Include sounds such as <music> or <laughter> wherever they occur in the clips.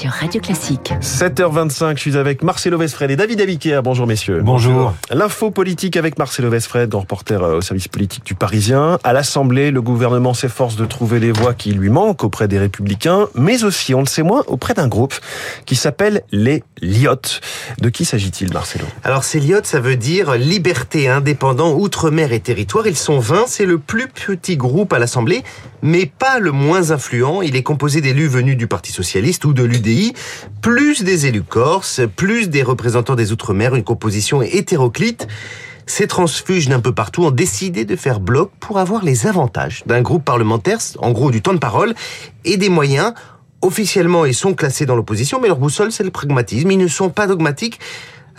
sur Radio Classique. 7h25, je suis avec Marcelo Vesfred et David Abiquière. Bonjour messieurs. Bonjour. L'info politique avec Marcelo Vesfred, grand reporter euh, au service politique du Parisien. À l'Assemblée, le gouvernement s'efforce de trouver les voix qui lui manquent auprès des Républicains, mais aussi, on le sait moins, auprès d'un groupe qui s'appelle les Lyottes. De qui s'agit-il, Marcelo? Alors ces Lyottes, ça veut dire liberté, indépendant, outre-mer et territoire. Ils sont 20, c'est le plus petit groupe à l'Assemblée, mais pas le moins influent. Il est composé d'élus venus du Parti Socialiste ou de l'UDI, plus des élus corses, plus des représentants des Outre-mer, une composition hétéroclite. Ces transfuges d'un peu partout ont décidé de faire bloc pour avoir les avantages d'un groupe parlementaire, en gros du temps de parole, et des moyens. Officiellement, ils sont classés dans l'opposition, mais leur boussole, c'est le pragmatisme. Ils ne sont pas dogmatiques.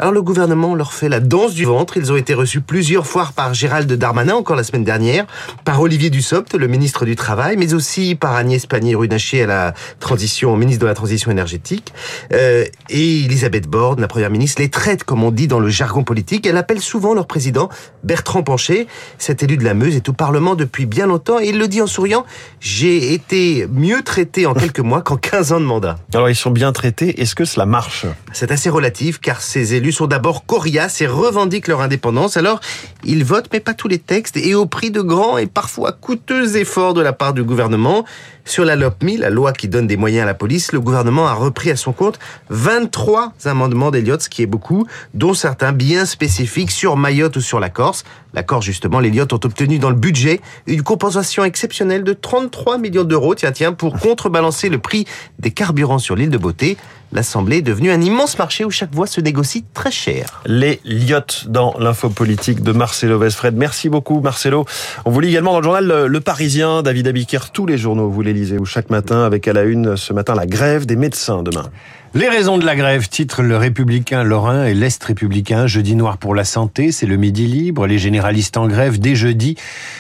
Alors le gouvernement leur fait la danse du ventre. Ils ont été reçus plusieurs fois par Gérald Darmanin, encore la semaine dernière, par Olivier Dussopt, le ministre du Travail, mais aussi par Agnès Pannier-Runacher à la transition, ministre de la transition énergétique, euh, et Elisabeth Borne, la première ministre, les traite, comme on dit dans le jargon politique. Elle appelle souvent leur président, Bertrand Pancher. Cet élu de la Meuse est au Parlement depuis bien longtemps et il le dit en souriant, j'ai été mieux traité en quelques mois qu'en 15 ans de mandat. Alors ils sont bien traités, est-ce que cela marche? C'est assez relatif car ces élus sont d'abord coriaces et revendiquent leur indépendance. Alors, ils votent, mais pas tous les textes, et au prix de grands et parfois coûteux efforts de la part du gouvernement. Sur la LOPMI, la loi qui donne des moyens à la police, le gouvernement a repris à son compte 23 amendements d'Eliott, ce qui est beaucoup, dont certains bien spécifiques sur Mayotte ou sur la Corse. La Corse, justement, les Lyottes ont obtenu dans le budget une compensation exceptionnelle de 33 millions d'euros, tiens, tiens, pour contrebalancer le prix des carburants sur l'île de Beauté. L'Assemblée est devenue un immense marché où chaque voix se négocie très cher. Les Lyottes dans l'info politique de Marcelo Vesfred. Merci beaucoup, Marcelo. On vous lit également dans le journal Le Parisien, David Abiker, tous les journaux, vous les lisez, où chaque matin, avec à la une, ce matin, la grève des médecins demain. Les raisons de la grève, titre le républicain Lorrain et l'Est républicain, jeudi noir pour la santé, c'est le midi libre, les généralistes en grève dès jeudi,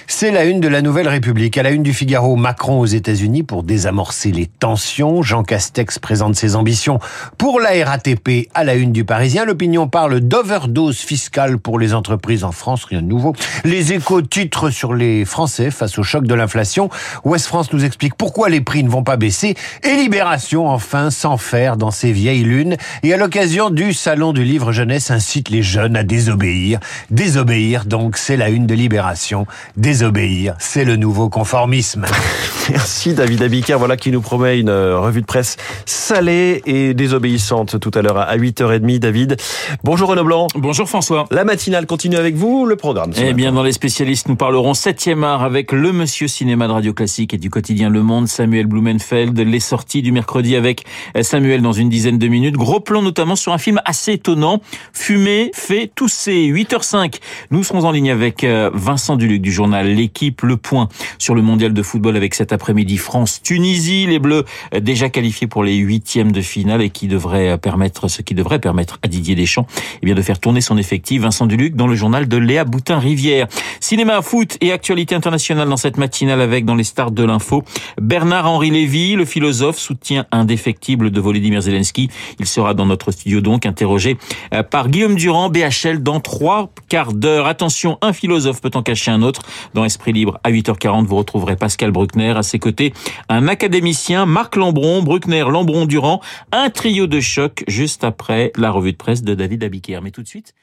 c'est la une de la Nouvelle République. À la une du Figaro, Macron aux États-Unis pour désamorcer les tensions, Jean Castex présente ses ambitions pour la RATP. À la une du Parisien, l'opinion parle d'overdose fiscale pour les entreprises en France, rien de nouveau. Les échos titrent sur les Français face au choc de l'inflation. Ouest France nous explique pourquoi les prix ne vont pas baisser et Libération enfin sans faire dans ses vieilles lunes et à l'occasion du salon du livre jeunesse incite les jeunes à désobéir. Désobéir donc c'est la une de Libération. Désobéir c'est le nouveau conformisme. <laughs> Merci David Abiker, voilà qui nous promet une euh, revue de presse salée et désobéissante tout à l'heure à 8h30 David. Bonjour Renaud Blanc. Bonjour François. La matinale continue avec vous, le programme. Eh bien dans les spécialistes nous parlerons 7e art avec le monsieur cinéma de Radio Classique et du quotidien Le Monde, Samuel Blumenfeld, les sorties du mercredi avec Samuel dans une dizaine de minutes. Gros plan notamment sur un film assez étonnant, Fumé fait tousser. 8h05, nous serons en ligne avec euh, Vincent Duluc du journal L'équipe Le Point sur le mondial de football avec après-midi France-Tunisie. Les Bleus euh, déjà qualifiés pour les huitièmes de finale et qui devrait permettre, ce qui devrait permettre à Didier Deschamps eh bien, de faire tourner son effectif. Vincent Duluc dans le journal de Léa Boutin-Rivière. Cinéma, foot et actualité internationale dans cette matinale avec dans les stars de l'info Bernard-Henri Lévy, le philosophe, soutien indéfectible de Volodymyr Zelensky. Il sera dans notre studio donc interrogé euh, par Guillaume Durand, BHL, dans trois quarts d'heure. Attention, un philosophe peut en cacher un autre. Dans Esprit Libre, à 8h40, vous retrouverez Pascal Bruckner. À ses côtés, un académicien, Marc Lambron, Bruckner, Lambron, Durand. Un trio de choc juste après la revue de presse de David Abiker. Mais tout de suite,